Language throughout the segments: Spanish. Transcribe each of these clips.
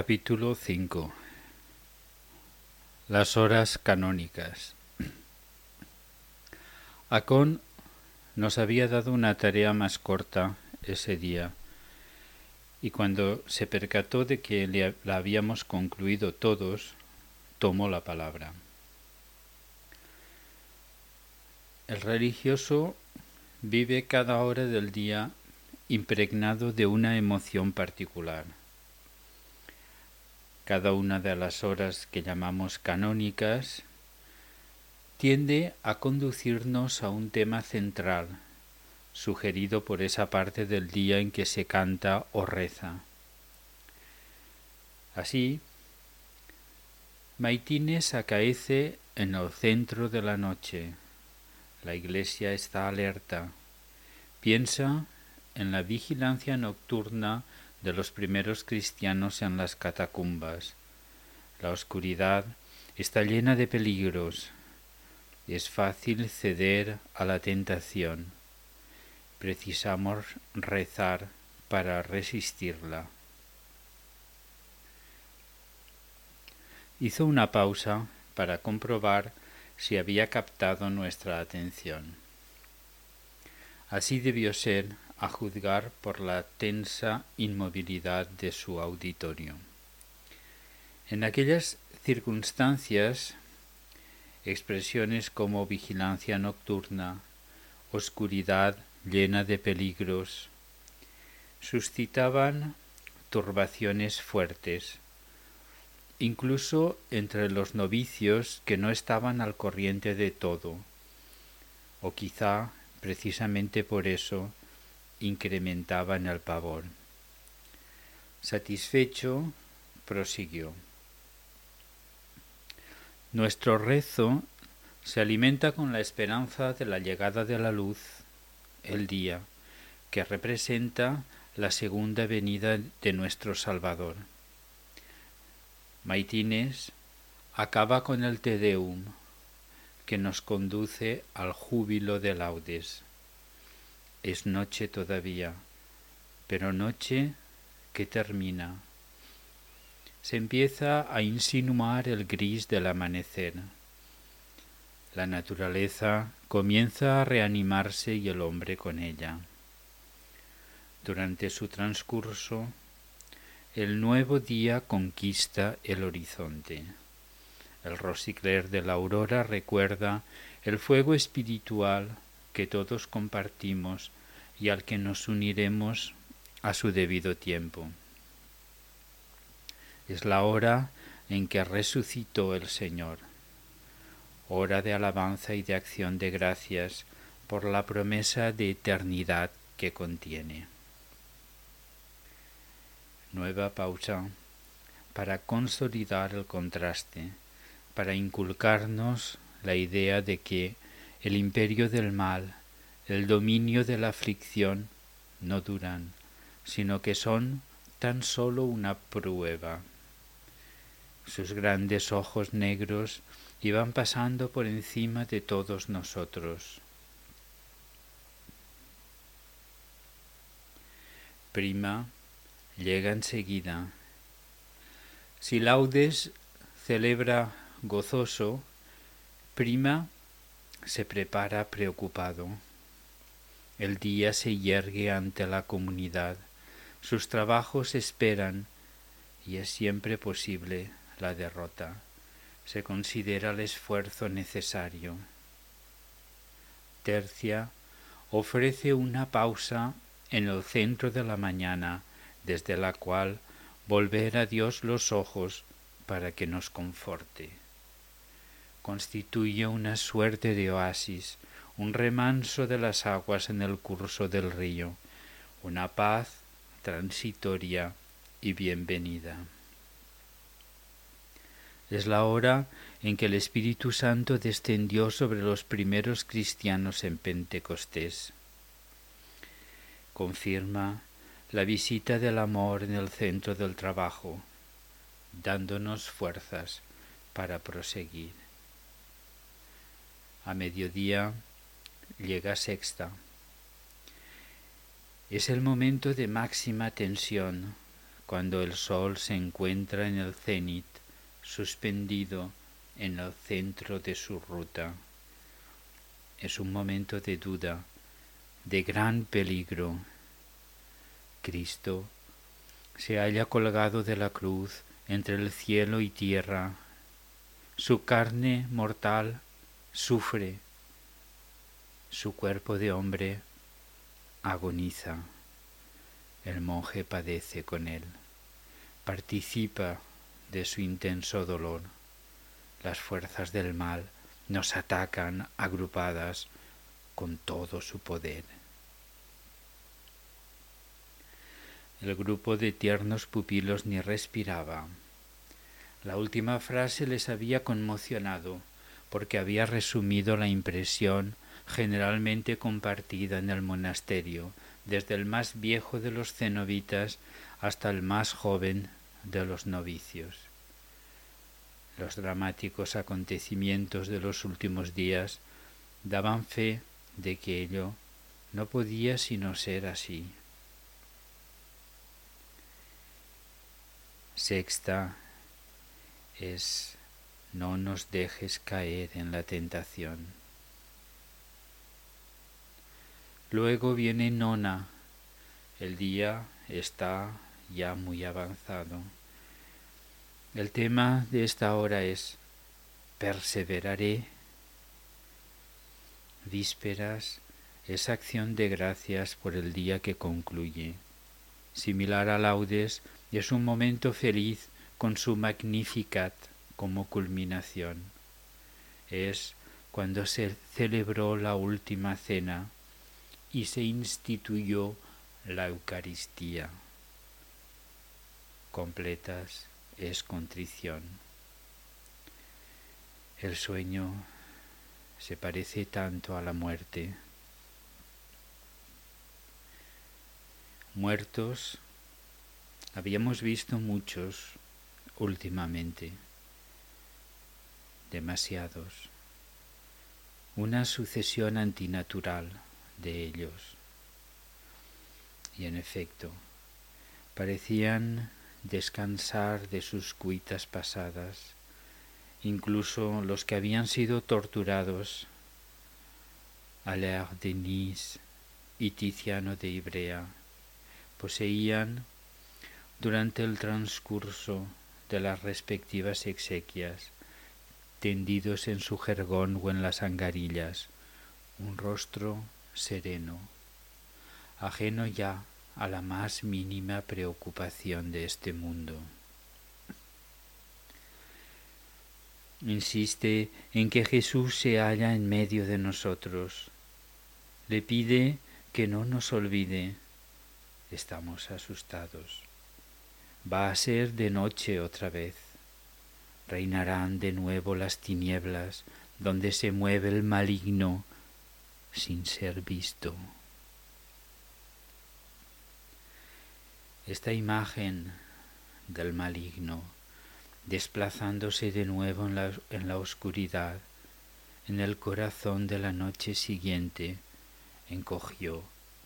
Capítulo 5 Las horas canónicas. Acón nos había dado una tarea más corta ese día y cuando se percató de que la habíamos concluido todos, tomó la palabra. El religioso vive cada hora del día impregnado de una emoción particular cada una de las horas que llamamos canónicas, tiende a conducirnos a un tema central, sugerido por esa parte del día en que se canta o reza. Así, Maitines acaece en el centro de la noche. La iglesia está alerta. Piensa en la vigilancia nocturna de los primeros cristianos en las catacumbas. La oscuridad está llena de peligros. Es fácil ceder a la tentación. Precisamos rezar para resistirla. Hizo una pausa para comprobar si había captado nuestra atención. Así debió ser a juzgar por la tensa inmovilidad de su auditorio. En aquellas circunstancias, expresiones como vigilancia nocturna, oscuridad llena de peligros, suscitaban turbaciones fuertes, incluso entre los novicios que no estaban al corriente de todo, o quizá precisamente por eso incrementaban el pavor. Satisfecho, prosiguió. Nuestro rezo se alimenta con la esperanza de la llegada de la luz, el día, que representa la segunda venida de nuestro Salvador. Maitines acaba con el Te Deum, que nos conduce al júbilo de laudes. Es noche todavía, pero noche que termina. Se empieza a insinuar el gris del amanecer. La naturaleza comienza a reanimarse y el hombre con ella. Durante su transcurso, el nuevo día conquista el horizonte. El rosicler de la aurora recuerda el fuego espiritual que todos compartimos y al que nos uniremos a su debido tiempo. Es la hora en que resucitó el Señor, hora de alabanza y de acción de gracias por la promesa de eternidad que contiene. Nueva pausa para consolidar el contraste, para inculcarnos la idea de que el imperio del mal, el dominio de la aflicción, no duran, sino que son tan sólo una prueba. Sus grandes ojos negros iban pasando por encima de todos nosotros. Prima llega enseguida. Si laudes celebra gozoso, prima se prepara preocupado. El día se yergue ante la comunidad, sus trabajos esperan y es siempre posible la derrota. Se considera el esfuerzo necesario. Tercia ofrece una pausa en el centro de la mañana, desde la cual volver a Dios los ojos para que nos conforte constituye una suerte de oasis, un remanso de las aguas en el curso del río, una paz transitoria y bienvenida. Es la hora en que el Espíritu Santo descendió sobre los primeros cristianos en Pentecostés. Confirma la visita del amor en el centro del trabajo, dándonos fuerzas para proseguir. A mediodía llega sexta. Es el momento de máxima tensión, cuando el sol se encuentra en el cenit, suspendido en el centro de su ruta. Es un momento de duda, de gran peligro. Cristo se halla colgado de la cruz entre el cielo y tierra. Su carne mortal sufre, su cuerpo de hombre agoniza. El monje padece con él, participa de su intenso dolor. Las fuerzas del mal nos atacan agrupadas con todo su poder. El grupo de tiernos pupilos ni respiraba. La última frase les había conmocionado porque había resumido la impresión generalmente compartida en el monasterio, desde el más viejo de los cenobitas hasta el más joven de los novicios. Los dramáticos acontecimientos de los últimos días daban fe de que ello no podía sino ser así. Sexta es no nos dejes caer en la tentación. Luego viene nona. El día está ya muy avanzado. El tema de esta hora es perseveraré. Vísperas es acción de gracias por el día que concluye. Similar a laudes, es un momento feliz con su Magnificat como culminación. Es cuando se celebró la última cena y se instituyó la Eucaristía. Completas es contrición. El sueño se parece tanto a la muerte. Muertos habíamos visto muchos últimamente, demasiados, una sucesión antinatural de ellos. Y en efecto, parecían descansar de sus cuitas pasadas, incluso los que habían sido torturados, Alain de Nice y Tiziano de Ibrea, poseían durante el transcurso de las respectivas exequias, tendidos en su jergón o en las angarillas, un rostro sereno, ajeno ya a la más mínima preocupación de este mundo. Insiste en que Jesús se halla en medio de nosotros. Le pide que no nos olvide. Estamos asustados. Va a ser de noche otra vez. Reinarán de nuevo las tinieblas donde se mueve el maligno sin ser visto. Esta imagen del maligno desplazándose de nuevo en la, oscuridad, en el corazón de la noche siguiente, encogió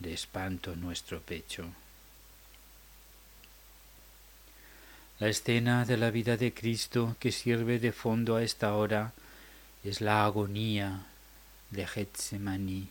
de espanto nuestro pecho. La escena de la vida de Cristo que sirve de fondo a esta hora es la agonía de Getsemaní.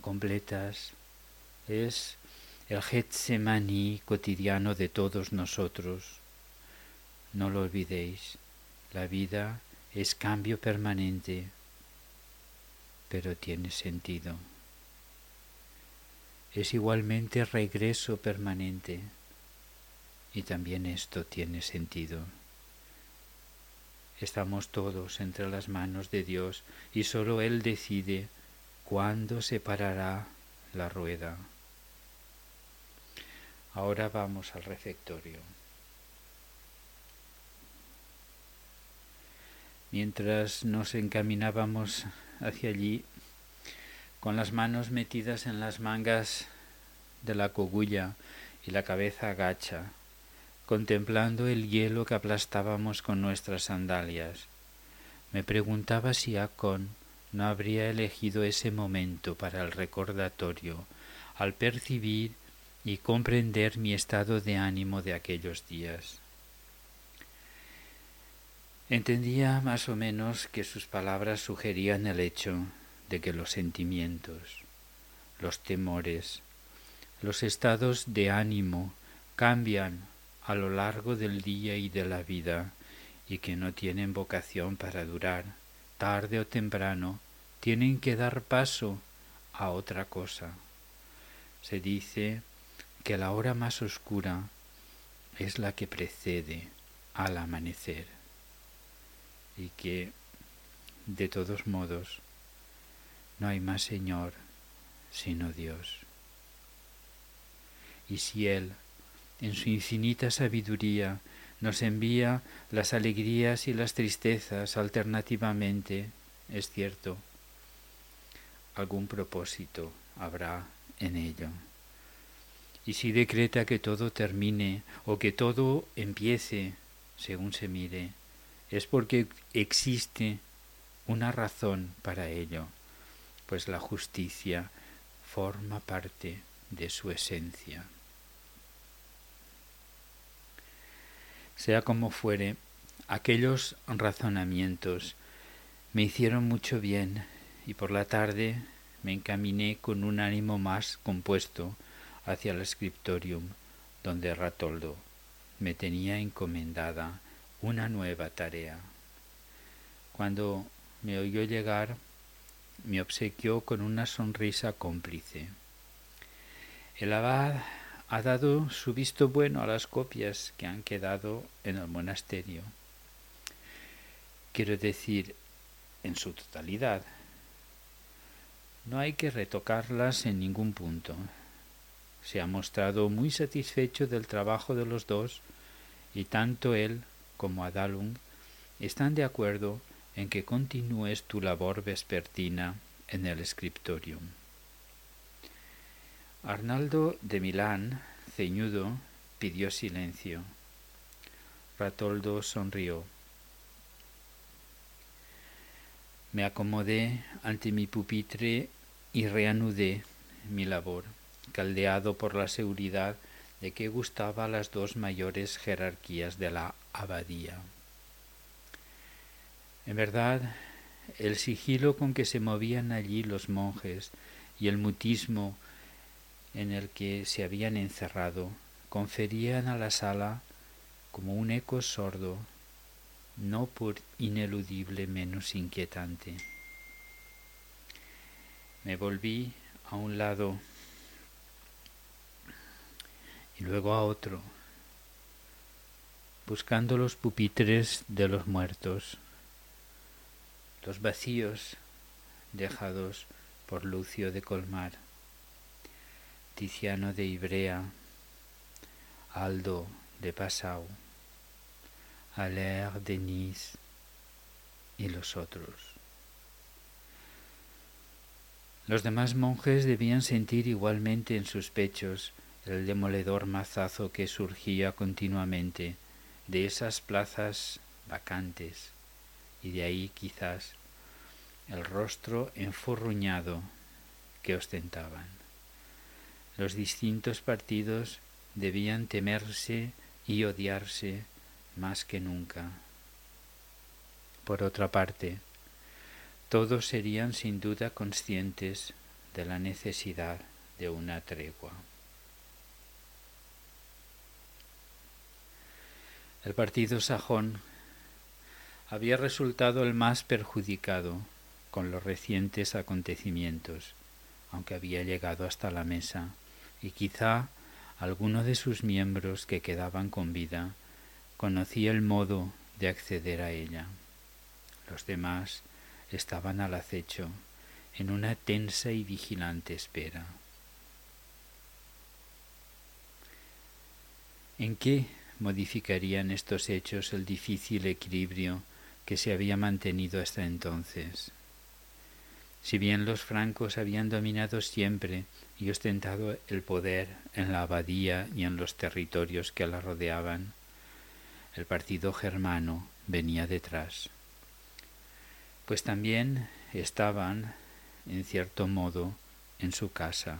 Completas es el Getsemaní cotidiano de todos nosotros. No lo olvidéis, la vida es cambio permanente, pero tiene sentido. Es igualmente regreso permanente y también esto tiene sentido. Estamos todos entre las manos de Dios y sólo Él decide cuándo se parará la rueda. Ahora vamos al refectorio. Mientras nos encaminábamos hacia allí, con las manos metidas en las mangas de la cogulla y la cabeza agacha, contemplando el hielo que aplastábamos con nuestras sandalias. Me preguntaba si Acon no habría elegido ese momento para el recordatorio, al percibir y comprender mi estado de ánimo de aquellos días. Entendía más o menos que sus palabras sugerían el hecho de que los sentimientos, los temores, los estados de ánimo cambian a lo largo del día y de la vida y que no tienen vocación para durar, tarde o temprano, tienen que dar paso a otra cosa. Se dice que la hora más oscura es la que precede al amanecer y que, de todos modos, no hay más Señor sino Dios. Y si Él, en su infinita sabiduría, nos envía las alegrías y las tristezas alternativamente, es cierto, algún propósito habrá en ello. Y si decreta que todo termine o que todo empiece, según se mire, es porque existe una razón para ello, pues la justicia forma parte de su esencia. Sea como fuere, aquellos razonamientos me hicieron mucho bien y por la tarde me encaminé con un ánimo más compuesto hacia el scriptorium, donde Ratoldo me tenía encomendada una nueva tarea. Cuando me oyó llegar, me obsequió con una sonrisa cómplice. El abad ha dado su visto bueno a las copias que han quedado en el monasterio. Quiero decir, en su totalidad. No hay que retocarlas en ningún punto. Se ha mostrado muy satisfecho del trabajo de los dos y tanto él como Adalung están de acuerdo en que continúes tu labor vespertina en el scriptorium. Arnaldo de Milán, ceñudo, pidió silencio. Ratoldo sonrió. Me acomodé ante mi pupitre y reanudé mi labor, caldeado por la seguridad de que gustaba las dos mayores jerarquías de la abadía. En verdad, el sigilo con que se movían allí los monjes y el mutismo en el que se habían encerrado conferían a la sala como un eco sordo, no por ineludible menos inquietante. Me volví a un lado y luego a otro buscando los pupitres de los muertos, los vacíos dejados por Lucio de Colmar, Tiziano de Ibrea, Aldo de Passau, Alaire de Nice y los otros. Los demás monjes debían sentir igualmente en sus pechos el demoledor mazazo que surgía continuamente de esas plazas vacantes y de ahí quizás el rostro enfurruñado que ostentaban. Los distintos partidos debían temerse y odiarse más que nunca. Por otra parte, todos serían sin duda conscientes de la necesidad de una tregua. El partido sajón había resultado el más perjudicado con los recientes acontecimientos, aunque había llegado hasta la mesa, y quizá alguno de sus miembros que quedaban con vida conocía el modo de acceder a ella. Los demás estaban al acecho, en una tensa y vigilante espera. ¿En qué modificarían estos hechos el difícil equilibrio que se había mantenido hasta entonces. Si bien los francos habían dominado siempre y ostentado el poder en la abadía y en los territorios que la rodeaban, el partido germano venía detrás. Pues también estaban, en cierto modo, en su casa.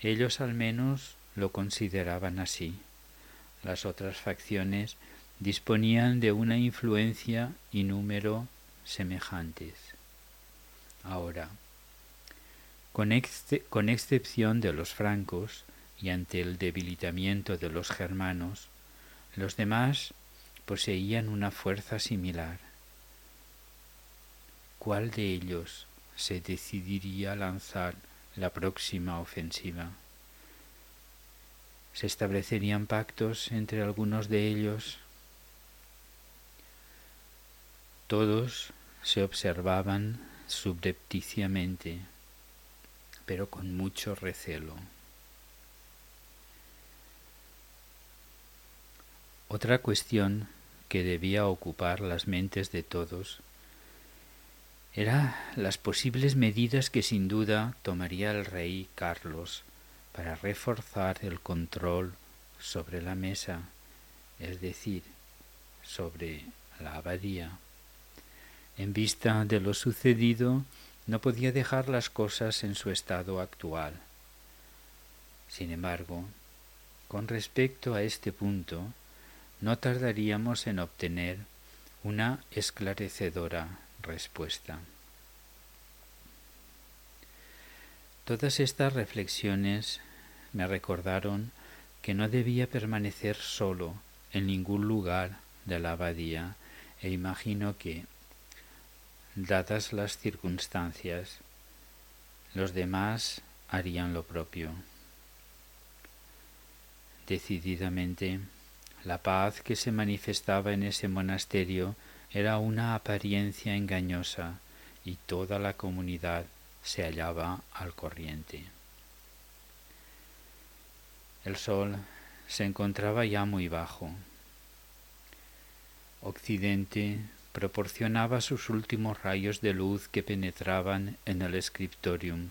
Ellos al menos lo consideraban así. Las otras facciones disponían de una influencia y número semejantes. Ahora, con, con, excepción de los francos y ante el debilitamiento de los germanos, los demás poseían una fuerza similar. ¿Cuál de ellos se decidiría a lanzar la próxima ofensiva? ¿Se establecerían pactos entre algunos de ellos? Todos se observaban subrepticiamente, pero con mucho recelo. Otra cuestión que debía ocupar las mentes de todos era las posibles medidas que sin duda tomaría el rey Carlos para reforzar el control sobre la mesa, es decir, sobre la abadía. En vista de lo sucedido, no podía dejar las cosas en su estado actual. Sin embargo, con respecto a este punto, no tardaríamos en obtener una esclarecedora respuesta. Todas estas reflexiones me recordaron que no debía permanecer solo en ningún lugar de la abadía e imagino que, dadas las circunstancias, los demás harían lo propio. Decididamente, la paz que se manifestaba en ese monasterio era una apariencia engañosa y toda la comunidad se hallaba al corriente. El sol se encontraba ya muy bajo. Occidente proporcionaba sus últimos rayos de luz que penetraban en el scriptorium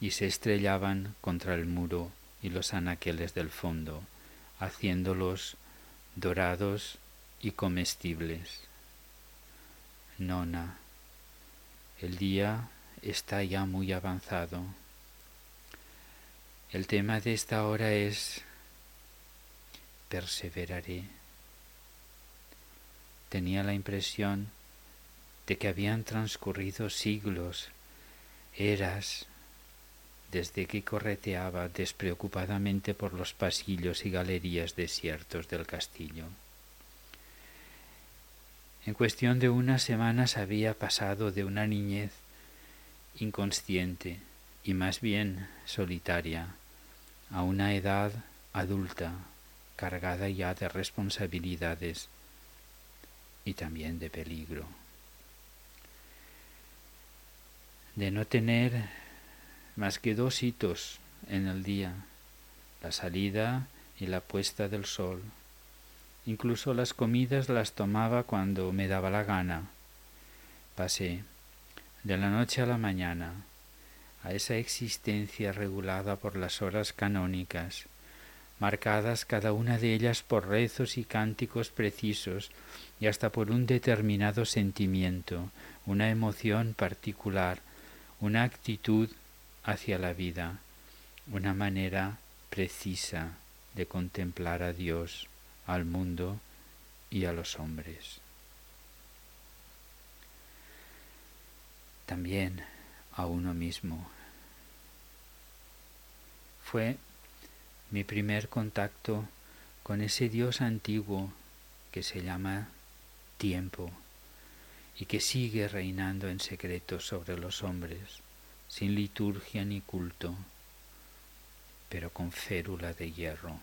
y se estrellaban contra el muro y los anaqueles del fondo, haciéndolos dorados y comestibles. Nona, el día está ya muy avanzado. El tema de esta hora es perseveraré. Tenía la impresión de que habían transcurrido siglos, eras, desde que correteaba despreocupadamente por los pasillos y galerías desiertos del castillo. En cuestión de unas semanas había pasado de una niñez inconsciente y más bien solitaria a una edad adulta cargada ya de responsabilidades y también de peligro. De no tener más que dos hitos en el día, la salida y la puesta del sol. Incluso las comidas las tomaba cuando me daba la gana. Pasé de la noche a la mañana a esa existencia regulada por las horas canónicas, marcadas cada una de ellas por rezos y cánticos precisos y hasta por un determinado sentimiento, una emoción particular, una actitud hacia la vida, una manera precisa de contemplar a Dios, al mundo y a los hombres. También a uno mismo. Fue mi primer contacto con ese Dios antiguo que se llama tiempo y que sigue reinando en secreto sobre los hombres sin liturgia ni culto, pero con férula de hierro.